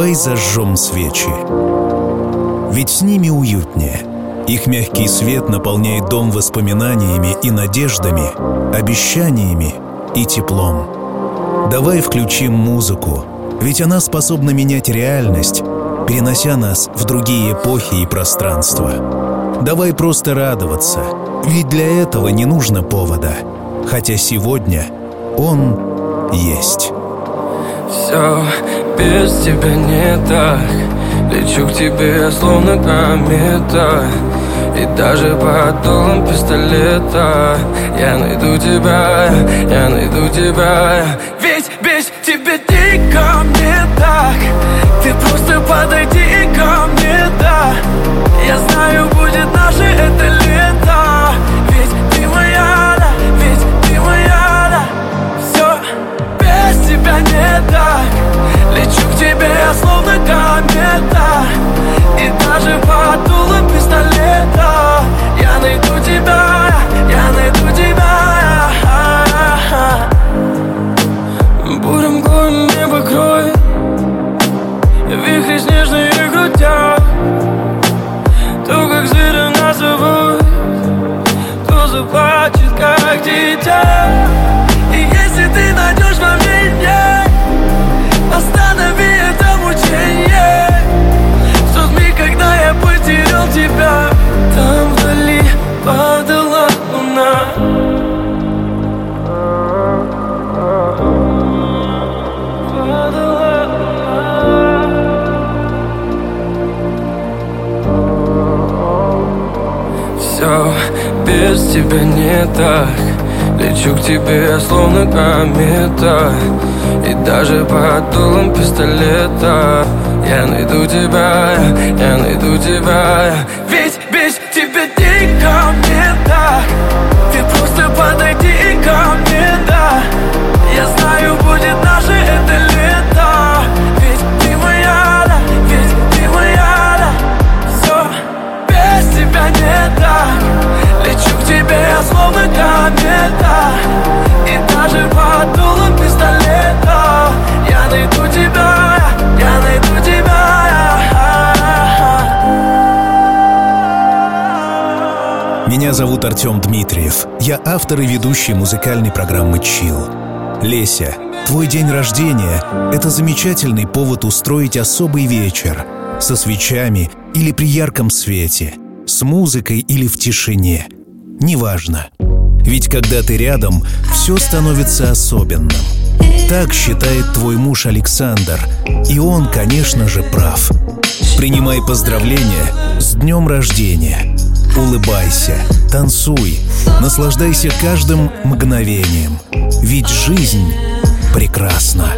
Давай зажжем свечи. Ведь с ними уютнее. Их мягкий свет наполняет дом воспоминаниями и надеждами, обещаниями и теплом. Давай включим музыку, ведь она способна менять реальность, перенося нас в другие эпохи и пространства. Давай просто радоваться, ведь для этого не нужно повода, хотя сегодня он есть. Все без тебя не так. Лечу к тебе, словно комета И даже под дулом пистолета. Я найду тебя, я найду тебя. Ведь без тебя дико мне так. Ты просто подойди ко мне, да. Я знаю, будет наше это лето. Ведь ты моя, да, ведь ты моя, да. Все без тебя не так Лечу к тебе, словно комета. И даже под дулом пистолета. Я найду тебя, я найду тебя. Бурым горем небо кроет. Вихри снежные крутят То, как звери нас зовут То заплачет, как дитя Лечу к тебе, словно комета. И даже под дулом пистолета. Я найду тебя, я найду тебя. Ведь без тебя дико мне так Ты просто подойди ко мне, да. Я знаю, будет комета И даже под дулом пистолета Я найду тебя, я найду тебя Меня зовут Артем Дмитриев. Я автор и ведущий музыкальной программы «Чил». Леся, твой день рождения — это замечательный повод устроить особый вечер со свечами или при ярком свете, с музыкой или в тишине. Неважно. Ведь когда ты рядом, все становится особенным. Так считает твой муж Александр. И он, конечно же, прав. Принимай поздравления с днем рождения. Улыбайся, танцуй, наслаждайся каждым мгновением. Ведь жизнь прекрасна.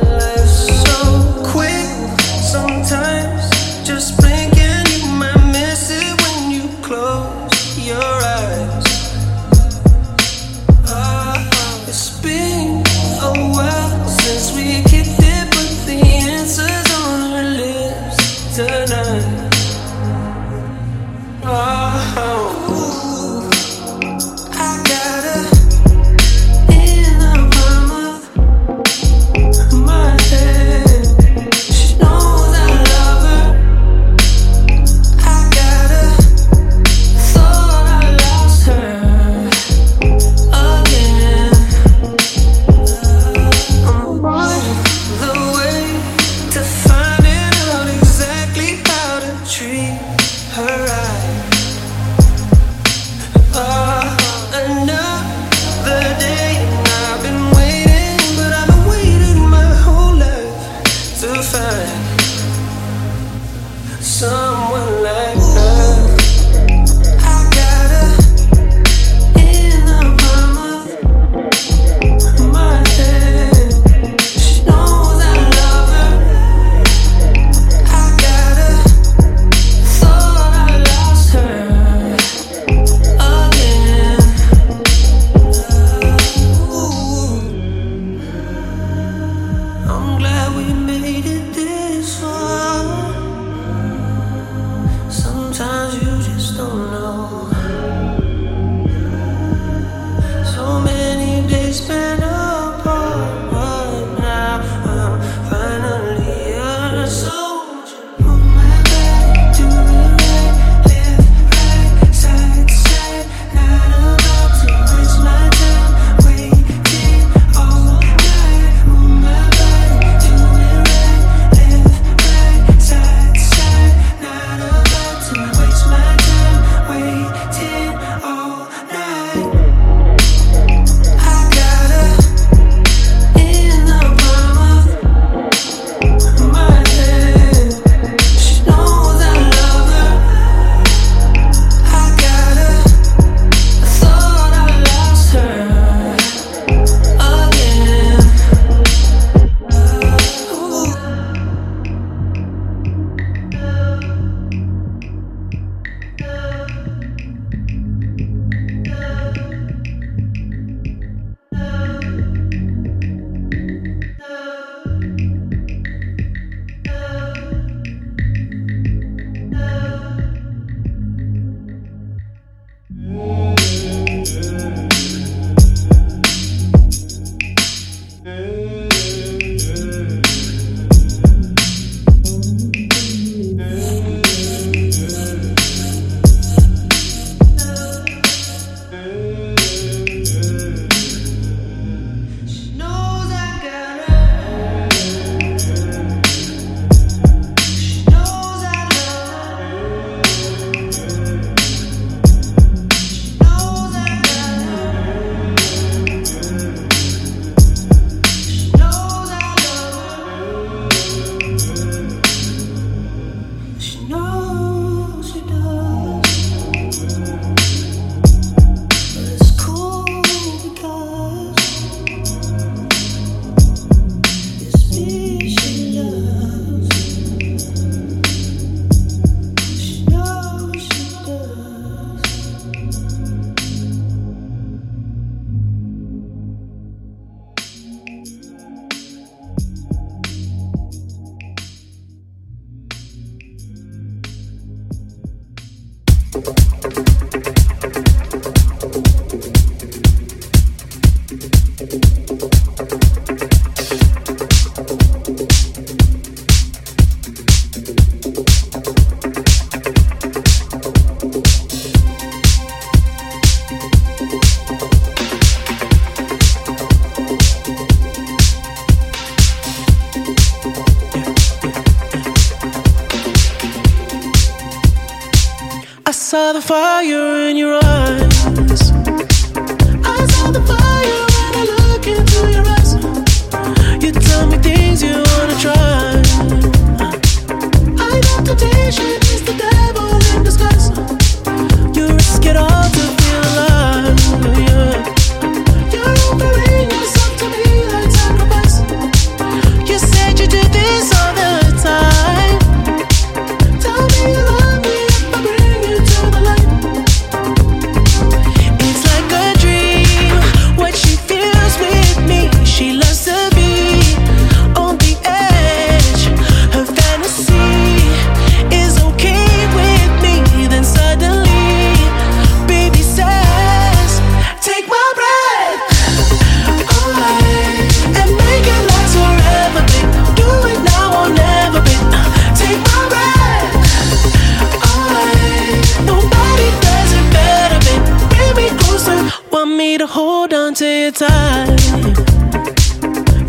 hold on to your time.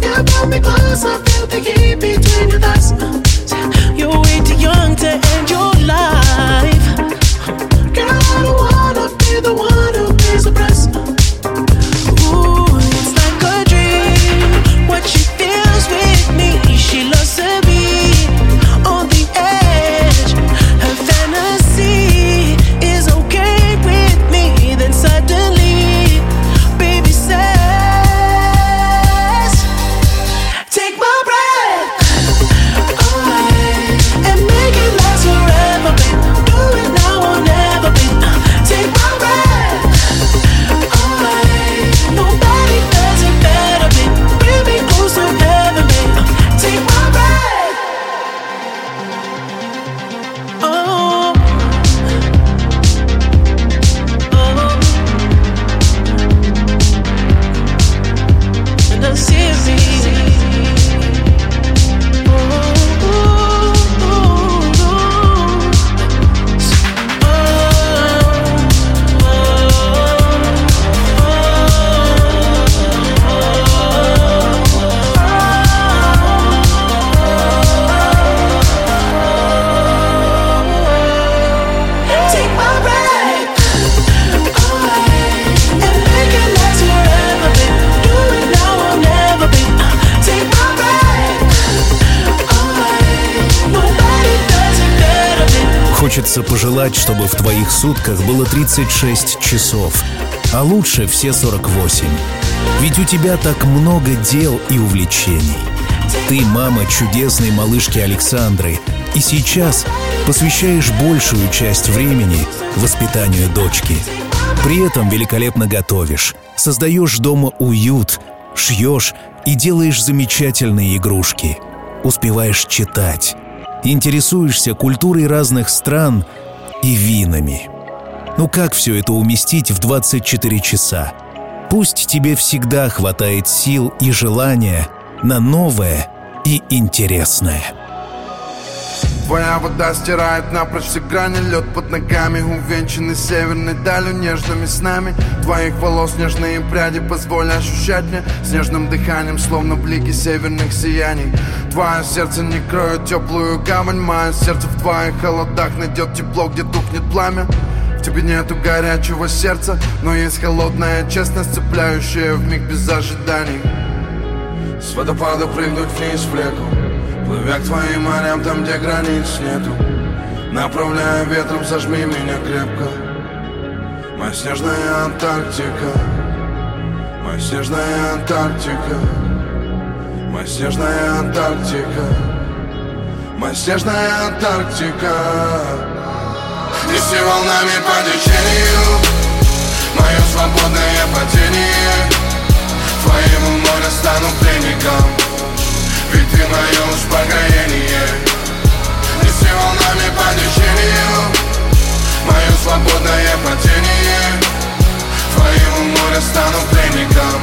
You pull me close, I feel the heat between your thighs. Сутках было 36 часов, а лучше все 48. Ведь у тебя так много дел и увлечений. Ты мама чудесной малышки Александры, и сейчас посвящаешь большую часть времени воспитанию дочки. При этом великолепно готовишь, создаешь дома уют, шьешь и делаешь замечательные игрушки. Успеваешь читать, интересуешься культурой разных стран и винами. Ну как все это уместить в 24 часа? Пусть тебе всегда хватает сил и желания на новое и интересное. Твоя вода стирает напрочь все грани Лед под ногами, увенчанный северной далью Нежными снами твоих волос Нежные пряди позволь ощущать мне Снежным дыханием, словно блики северных сияний Твое сердце не кроет теплую гавань Мое сердце в твоих холодах найдет тепло, где тухнет пламя тебе нету горячего сердца Но есть холодная честность, цепляющая в миг без ожиданий. С водопада прыгнуть вниз в реку Плывя к твоим морям, там, где границ нету. Направляя ветром, сожми меня крепко. Моя снежная Антарктика Моя снежная Антарктика Моя снежная Антарктика Моя снежная Антарктика Неси волнами по течению. Мое свободное падение. Твоему морю стану пленником Ведь ты мое успокоение. Неси волнами по течению. Мое свободное падение. Твоему морю стану пленником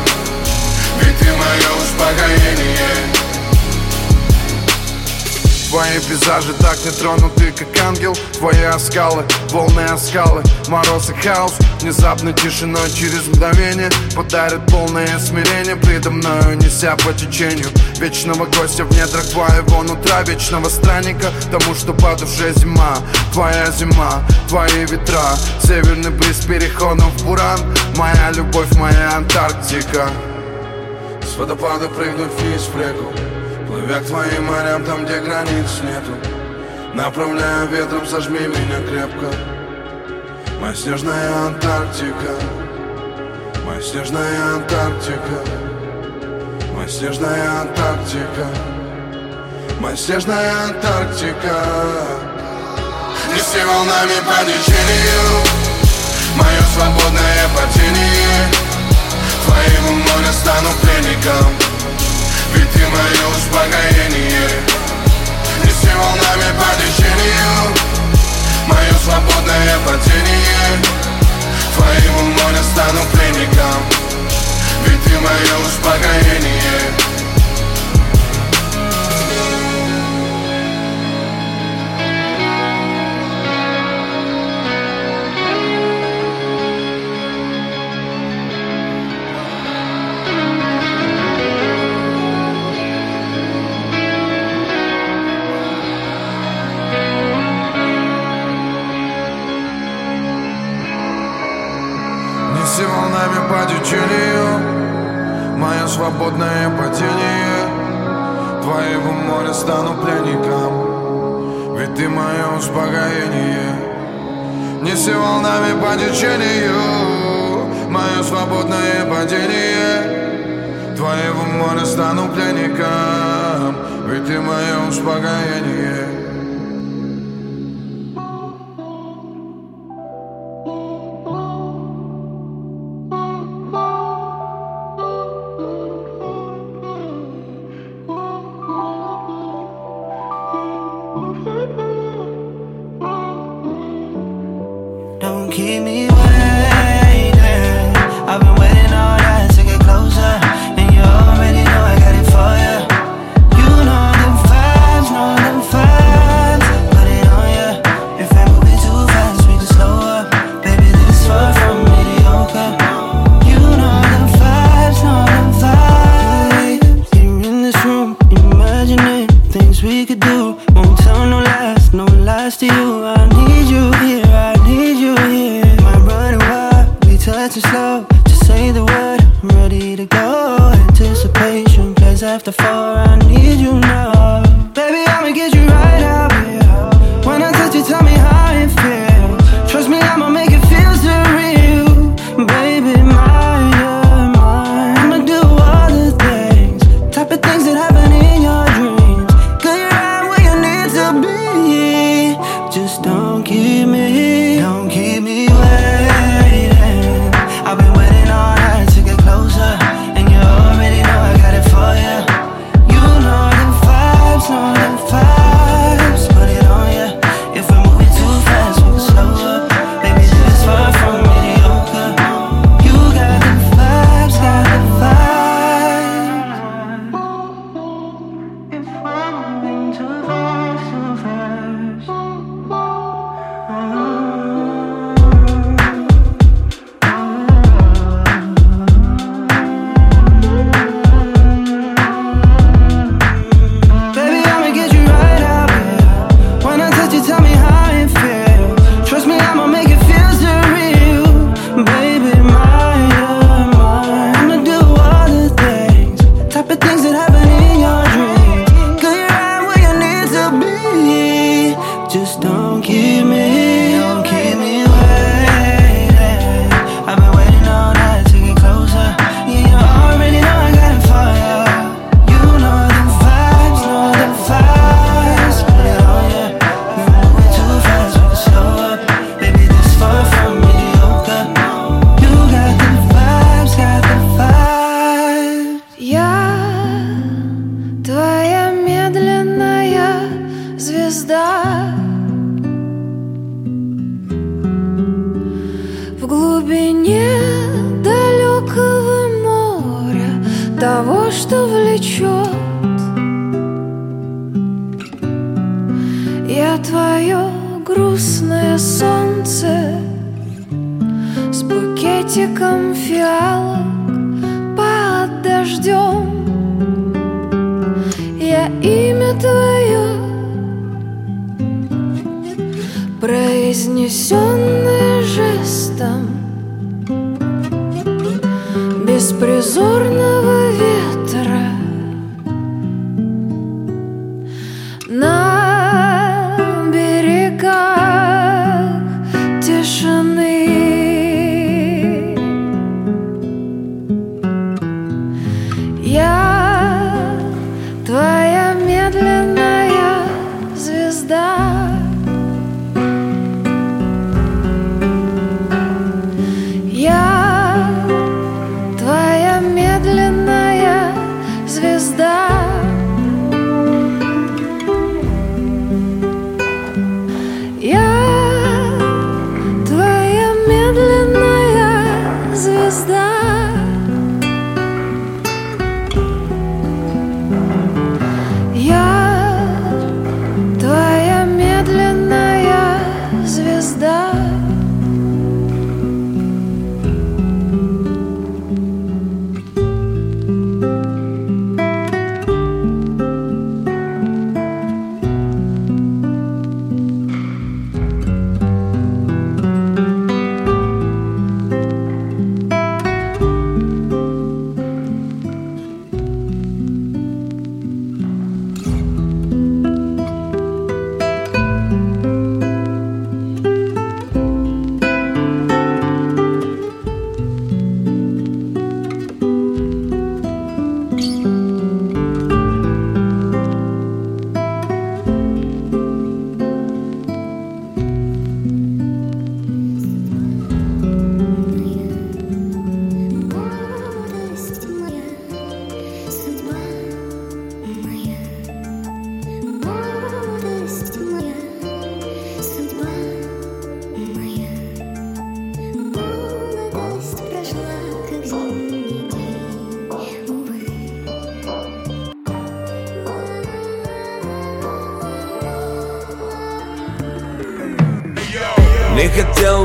Ведь ты мое успокоение. Твои пейзажи так не тронуты, как ангел. Твои оскалы, волны оскалы. Мороз и хаос, внезапной тишиной Через мгновение подарит полное смирение. Предо мною неся по течению Вечного гостя в недрах твоего нутра Вечного странника, тому, что по душе зима Твоя зима, твои ветра. Северный бриз переходом в Буран Моя любовь, моя Антарктика. С водопада прыгнуть вниз в реку Плывя к твоим морям, там, где границ нету Направляя ветром, сожми меня крепко. Моя снежная Антарктика Моя снежная Антарктика Моя снежная Антарктика Моя снежная Антарктика. Неси волнами по течению Мое свободное падение. Твоему морю стану пленником ведь ты мое успокоение Неси волнами по течению Мое свободное падение Твоему морю стану пленником Ведь ты мое успокоение свободное падение Твоего моря стану пленником Ведь ты мое успокоение. Неси волнами по течению Мое свободное падение. Твоего моря стану пленником Ведь ты мое успокоение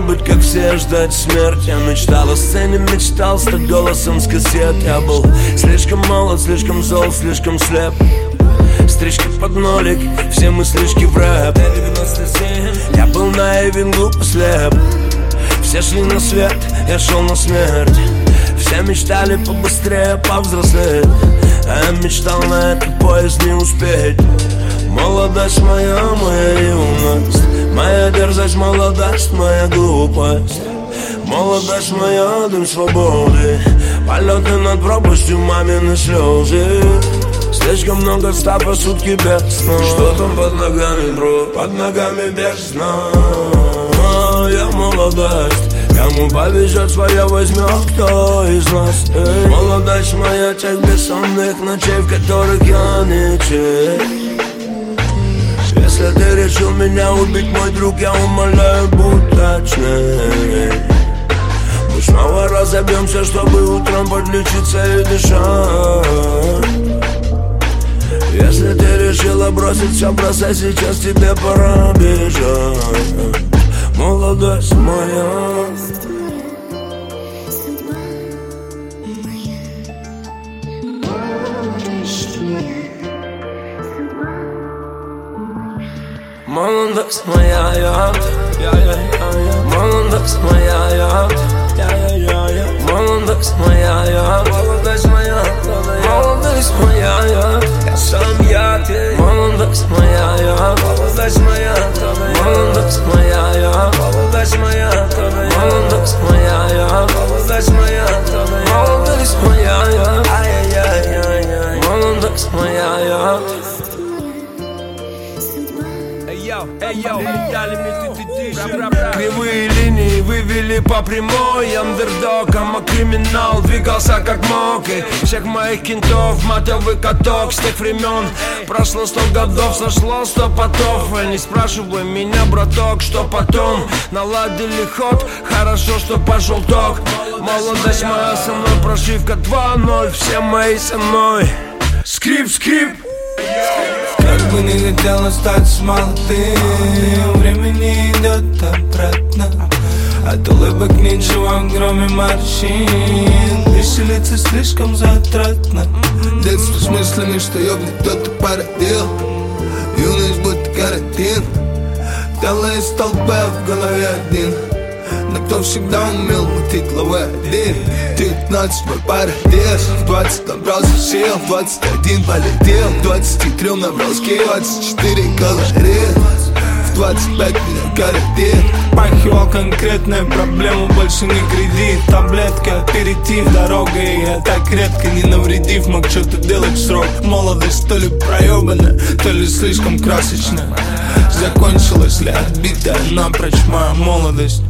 быть как все, ждать смерть Я мечтал о сцене, мечтал стать голосом с кассет. Я был слишком молод, слишком зол, слишком слеп. Стрижки под нолик, все мыслишки в рэп. Я был наивен, глуп и слеп Все шли на свет, я шел на смерть. Все мечтали побыстрее повзрослеть. А я мечтал на этот поезд не успеть. Молодость моя, моя юность Моя дерзость, молодость, моя глупость. Молодость моя, дым свободы. Полеты над пропастью, мамины слезы. Слишком много ста по сутки без сна. Что там под ногами, бро? Под ногами бездна Я молодость. Кому повезет своя возьмет кто из нас? Эй. Молодость моя, тех бессонных ночей В которых я не чей если ты решил меня убить, мой друг, я умоляю, будь точнее. Мы снова разобьемся, чтобы утром подлечиться и дышать. Если ты решила бросить все, бросай сейчас, тебе пора бежать. Молодость моя Молодость моя, я, Кривые линии вывели по прямой. Андердогом, а криминал двигался как мог. И всех моих кентов матовый каток с тех времен. Прошло сто годов, сошло сто потов. И не спрашивай меня, браток, что потом. Наладили ход, хорошо, что пошел ток. Молодость моя со мной, прошивка 2-0 Все мои со мной. Скрип, скрип. как бы не хотел остаться молодым Времени идет обратно От улыбок ничего, кроме морщин. Веселиться слишком затратно. Детство с мыслями, что ёбнет кто-то породил Юность будто карантин. Тело из толпы, в голове один но кто всегда умел мутить один 19 мой парадес В 20 набрался сил В 21 полетел. В 23 набрал скилл 24 калорий В 25 меня каратит Пахивал конкретная проблема Больше не кредит Таблетки, аперитив, дорога И я так редко не навредив Мог. Что-то делать в срок? Молодость то ли проебана То ли слишком красочная Закончилась ли отбитая напрочь моя Молодость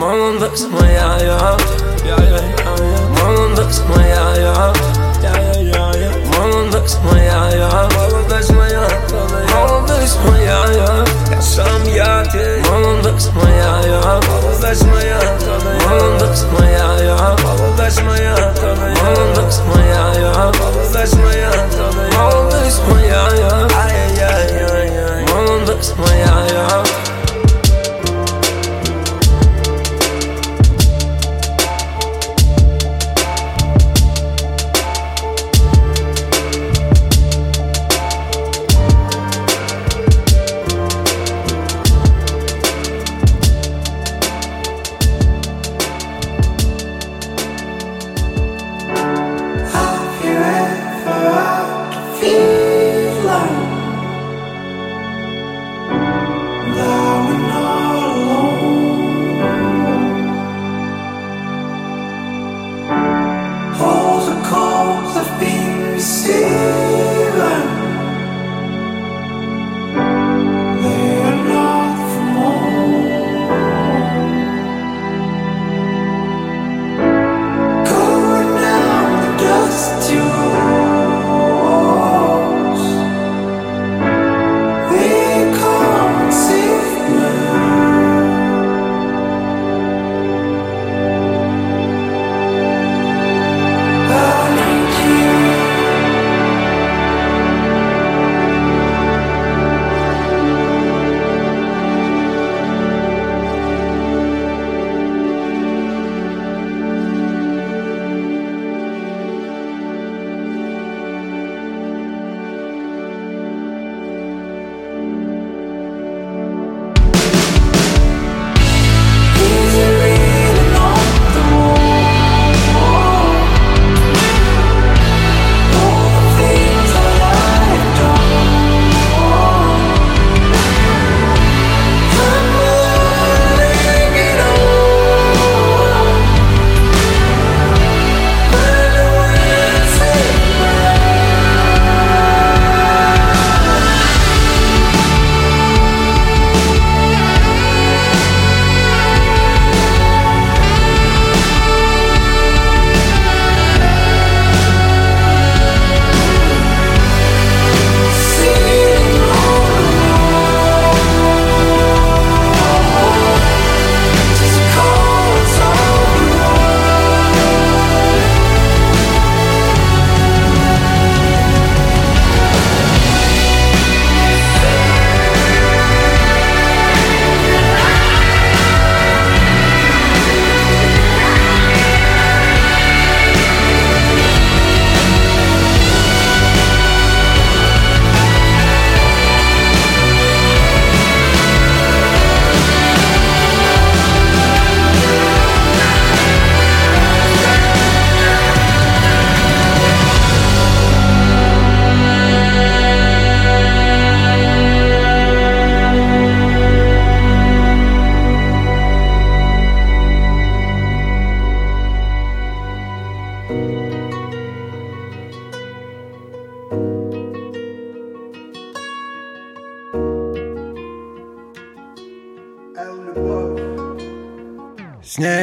моя. Молодость моя, я, я, я, я, я. Молодость моя, я, я, я, я, я. Молодость моя, я, молодость моя, молодость моя, я, я сам я ты. Молодость моя, я, молодость моя, молодость моя, я, молодость моя, молодость моя, я, молодость моя, молодость моя, я, ай, ай, ай, ай, ай. молодость моя, я. С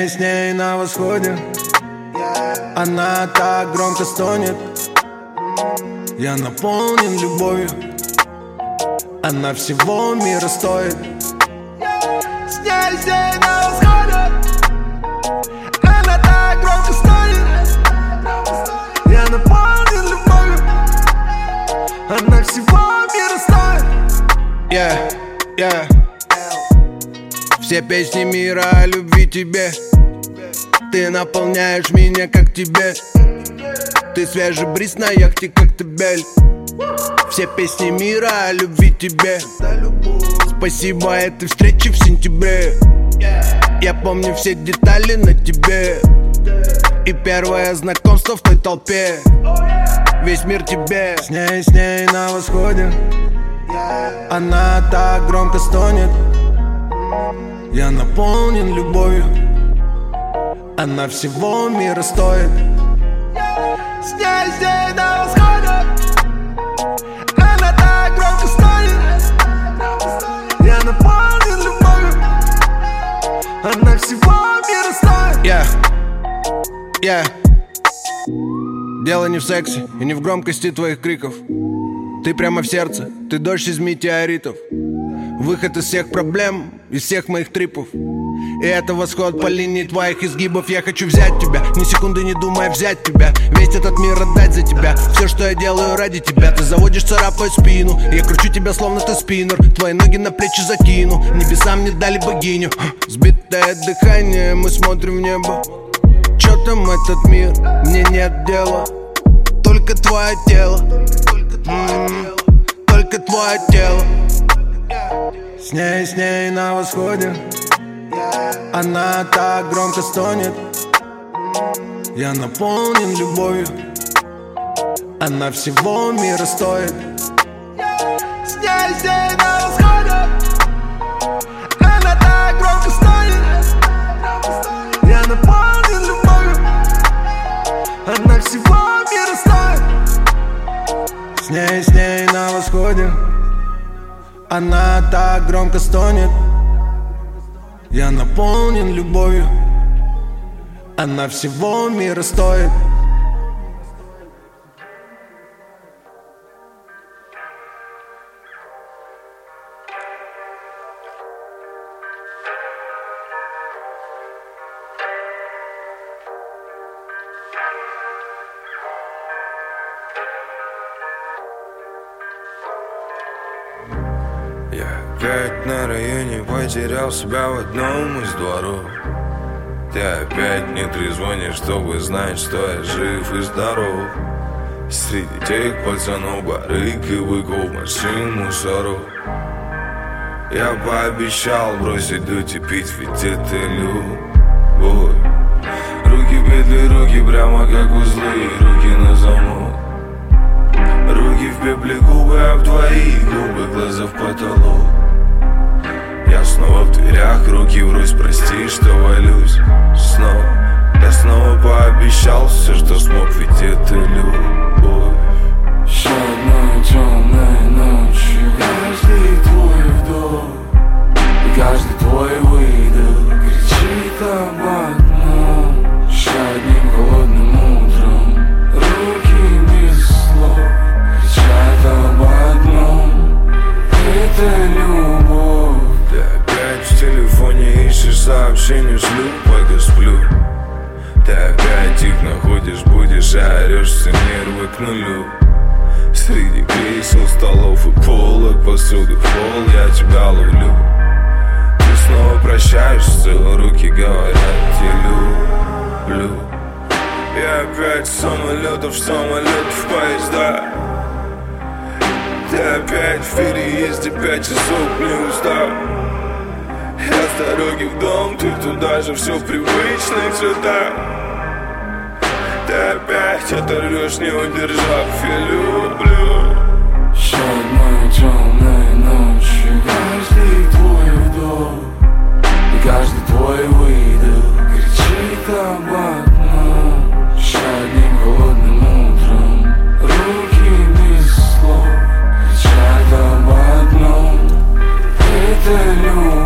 ней, с ней на восходе. Она так громко стонет. Я наполнен любовью. Она всего мира стоит. Здесь, здесь на восходе. Она так громко стонет. Я наполнен любовью. Она всего мира стоит. Yeah, yeah. Все песни мира о любви тебе Ты наполняешь меня как тебе. Ты свежий бриз на яхте, как ты бель Все песни мира о любви тебе. Спасибо этой встрече в сентябре. Я помню все детали на тебе. И первое знакомство в той толпе. Весь мир тебе. С ней, с ней на восходе. Она так громко стонет. Я наполнен любовью Она всего мира стоит. Здесь, здесь на восходе Она так громко стонет Я наполнен любовью. Она всего мира стоит. Yeah, yeah Дело не в сексе и не в громкости твоих криков. Ты прямо в сердце, ты дождь из метеоритов Выход из всех проблем, из всех моих трипов. И это восход по линии твоих изгибов. Я хочу взять тебя, ни секунды не думая взять тебя. Весь этот мир отдать за тебя. Все, что я делаю ради тебя. Ты заводишь, царапая спину. Я кручу тебя, словно ты спиннер. Твои ноги на плечи закину. Небесам не дали богиню. Сбитое дыхание, мы смотрим в небо. Чё там этот мир? Мне нет дела. Только твое тело. М, Только твое тело С ней, с ней на восходе. Она так громко стонет. Я наполнен любовью. Она всего мира стоит. Здесь, здесь на восходе. Она так громко стонет. Я наполнен любовью. Она всего мира стоит. С ней, с ней на восходе Она так громко стонет. Я наполнен любовью. Она всего мира стоит потерял себя в одном из дворов. Ты опять не трезвонишь, чтобы знать, что я жив и здоров. Среди тех пацанов барыг и быков машин мусоров. Я пообещал бросить дуть и пить, ведь это любовь Руки петли, руки прямо как узлы, руки на замок. Руки в пепле губы, в твои губы глаза в потолок руки врозь, прости, что валюсь. Снова, я снова пообещал все, что смог, ведь это любовь прощаешься, руки говорят, я люблю И опять самолетов, в самолет в поезда. Ты опять в переезде, пять часов не устал. Я с дороги в дом, ты туда же, все в привычных цветах. Ты опять оторвешь, не удержав, я люблю. Одной темной ночью Каждый твой каждый твой выдох Кричит об одном Еще одним холодным утром. Руки без слов Кричат об одном. Это любовь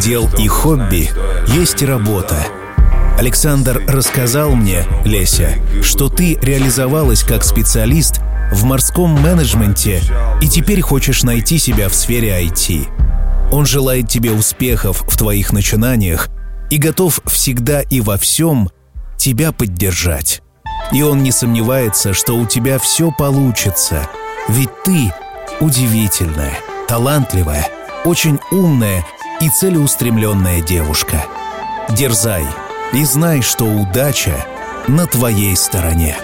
дел и хобби есть работа. Александр рассказал мне, Леся, что ты реализовалась как специалист в морском менеджменте и теперь хочешь найти себя в сфере IT. Он желает тебе успехов в твоих начинаниях и готов всегда и во всем тебя поддержать. И он не сомневается, что у тебя все получится, ведь ты удивительная, талантливая, очень умная и целеустремленная девушка. Дерзай и знай, что удача на твоей стороне.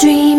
dream.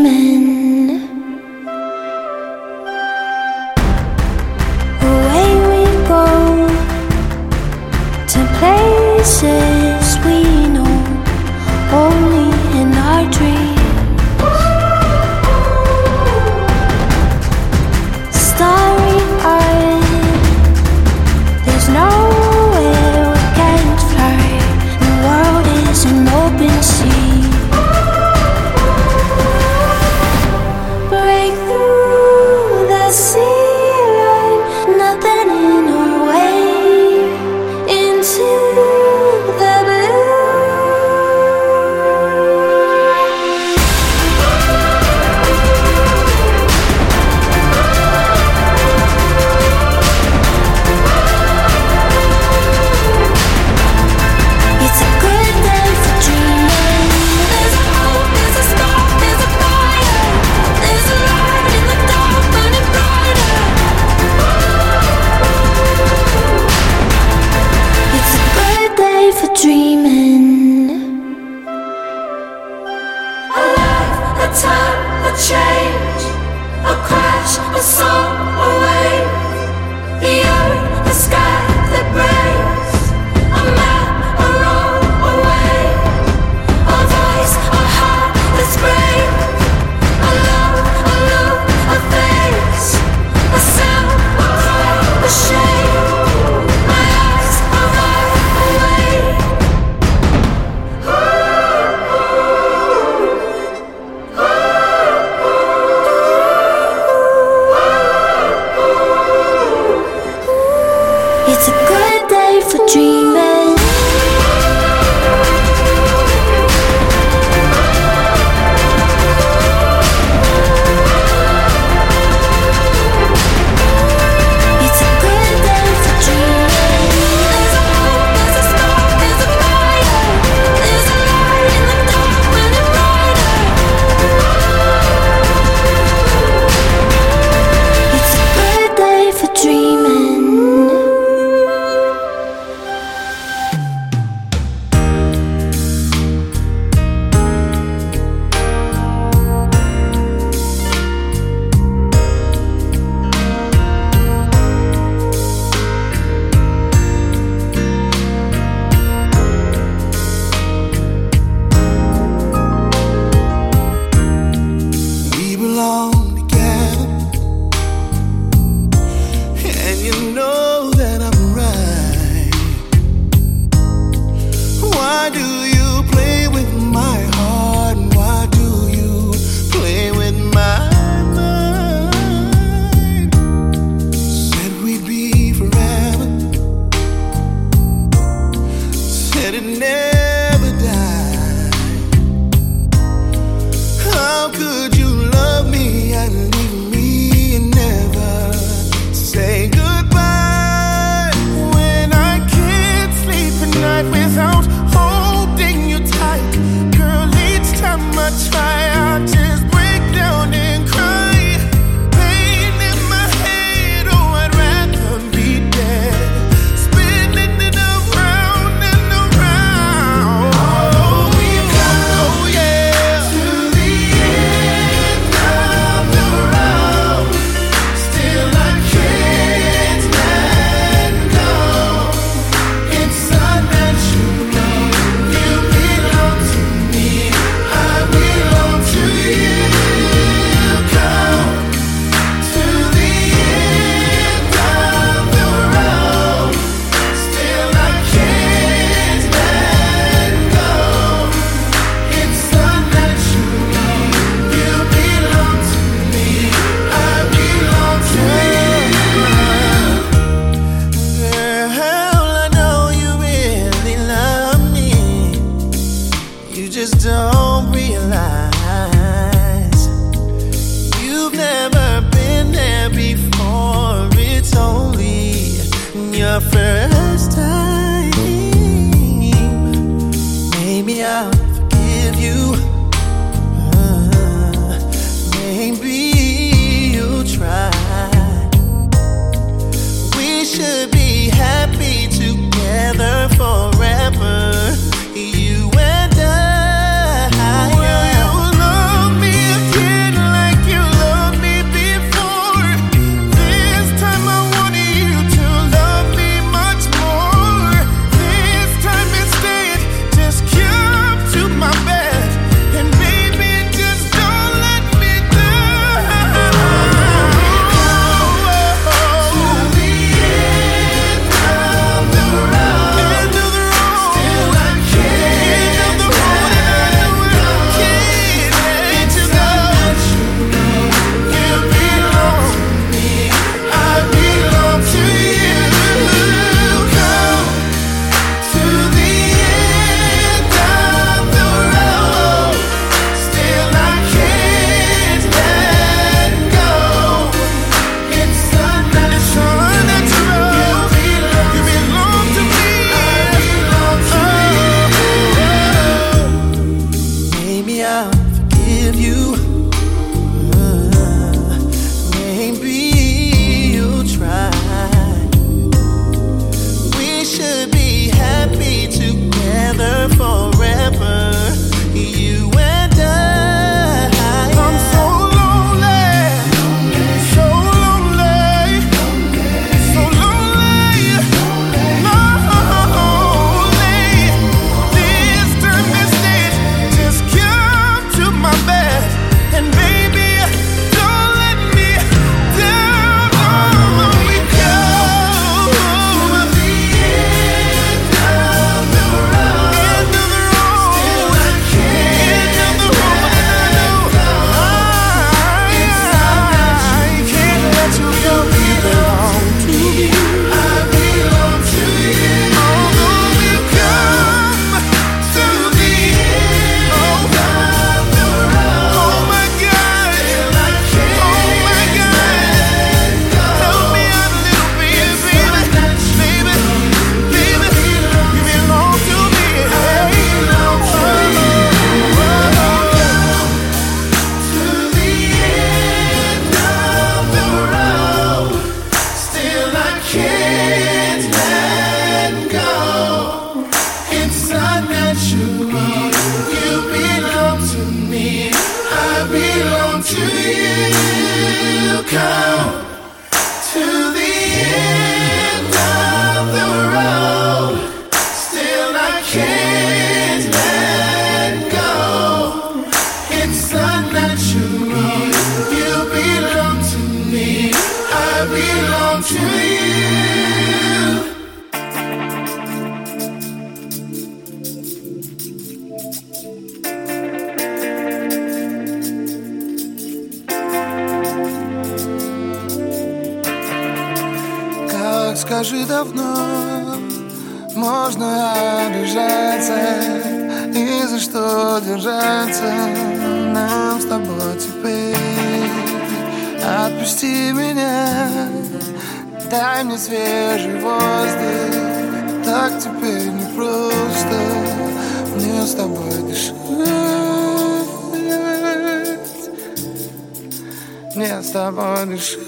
Тобой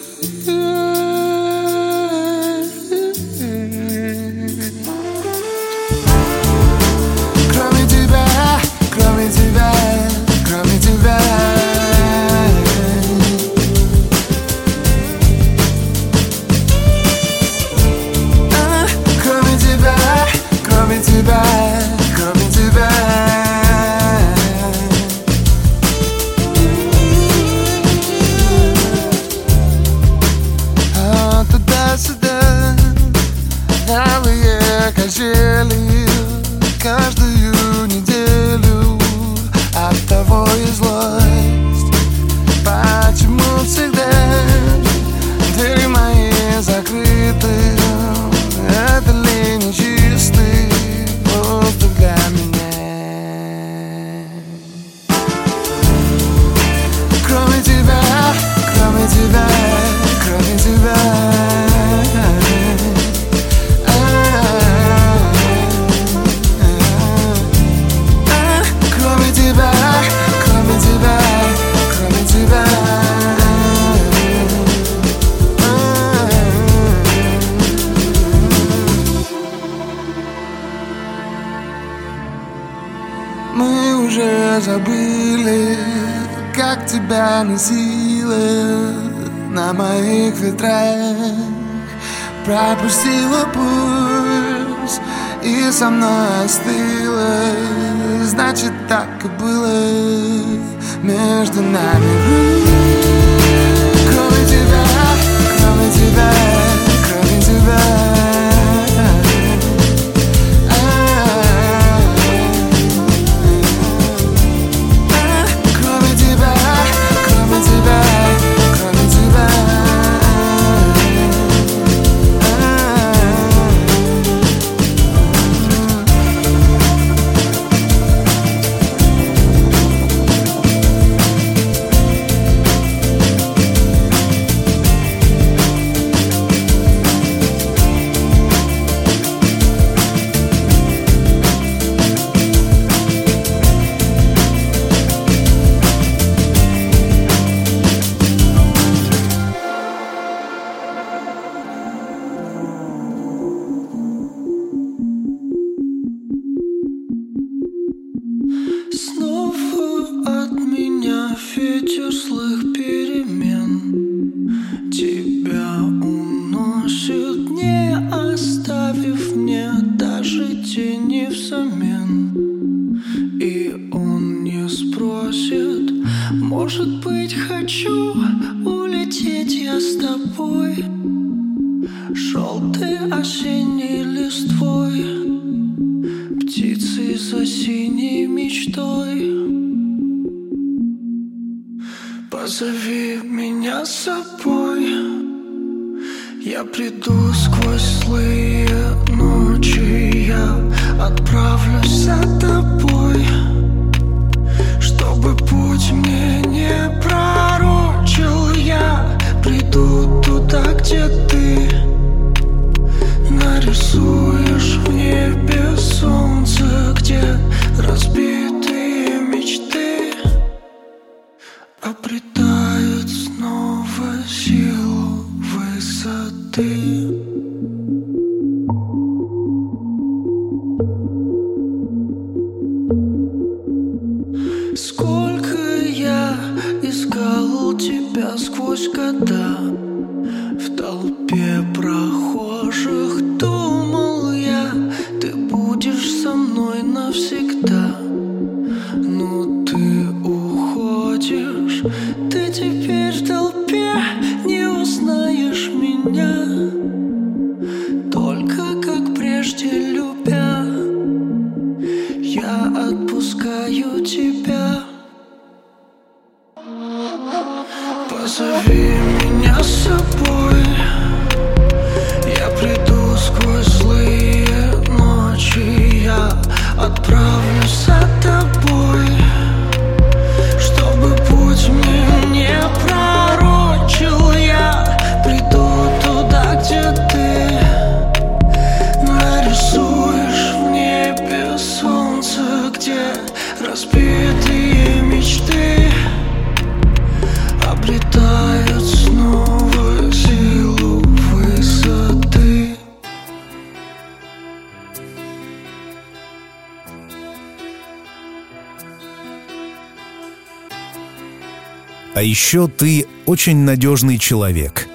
еще ты очень надежный человек.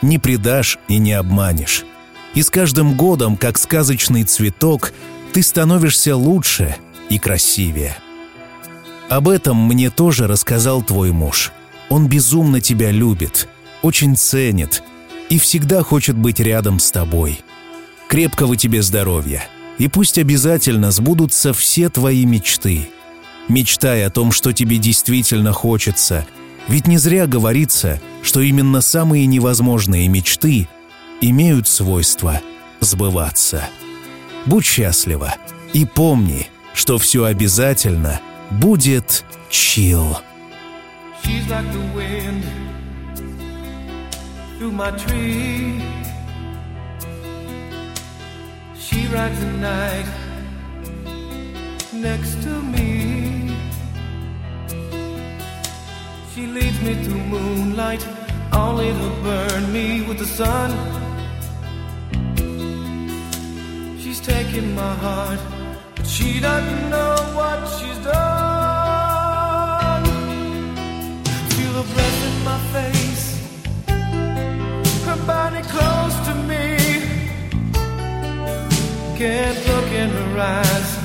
Не предашь и не обманешь. И с каждым годом, как сказочный цветок, ты становишься лучше и красивее. Об этом мне тоже рассказал твой муж. Он безумно тебя любит, очень ценит и всегда хочет быть рядом с тобой. Крепкого тебе здоровья. И пусть обязательно сбудутся все твои мечты. Мечтай о том, что тебе действительно хочется. Ведь не зря говорится, что именно самые невозможные мечты имеют свойство сбываться. Будь счастлива и помни, что все обязательно будет чил. She rides the night next to me. She leads me to moonlight, only to burn me with the sun. She's taking my heart, but she doesn't know what she's done. Feel the breath in my face, her body close to me. Can't look in her eyes.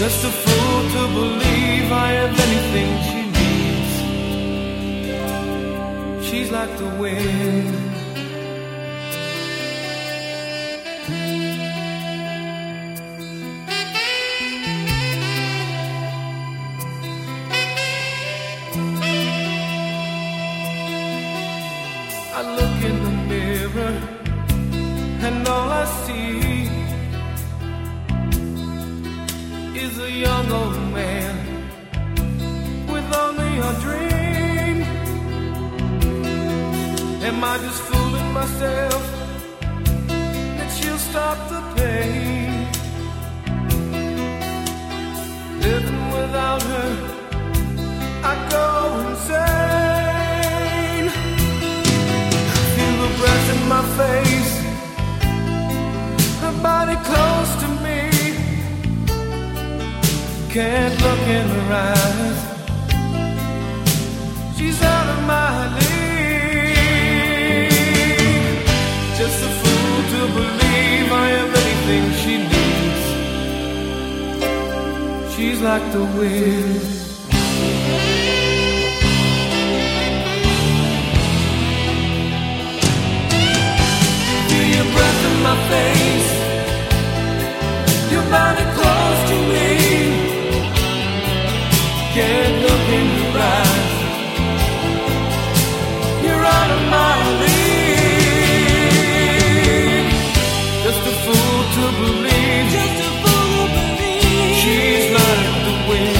Just a fool to believe I have anything she needs. She's like the wind. Am I just fooling myself that she'll stop the pain? Living without her, I go insane. Feel the breath in my face, her body close to me. Can't look in her eyes. like the wind. Feel your breath in my face, your body close to me. Yeah. wind.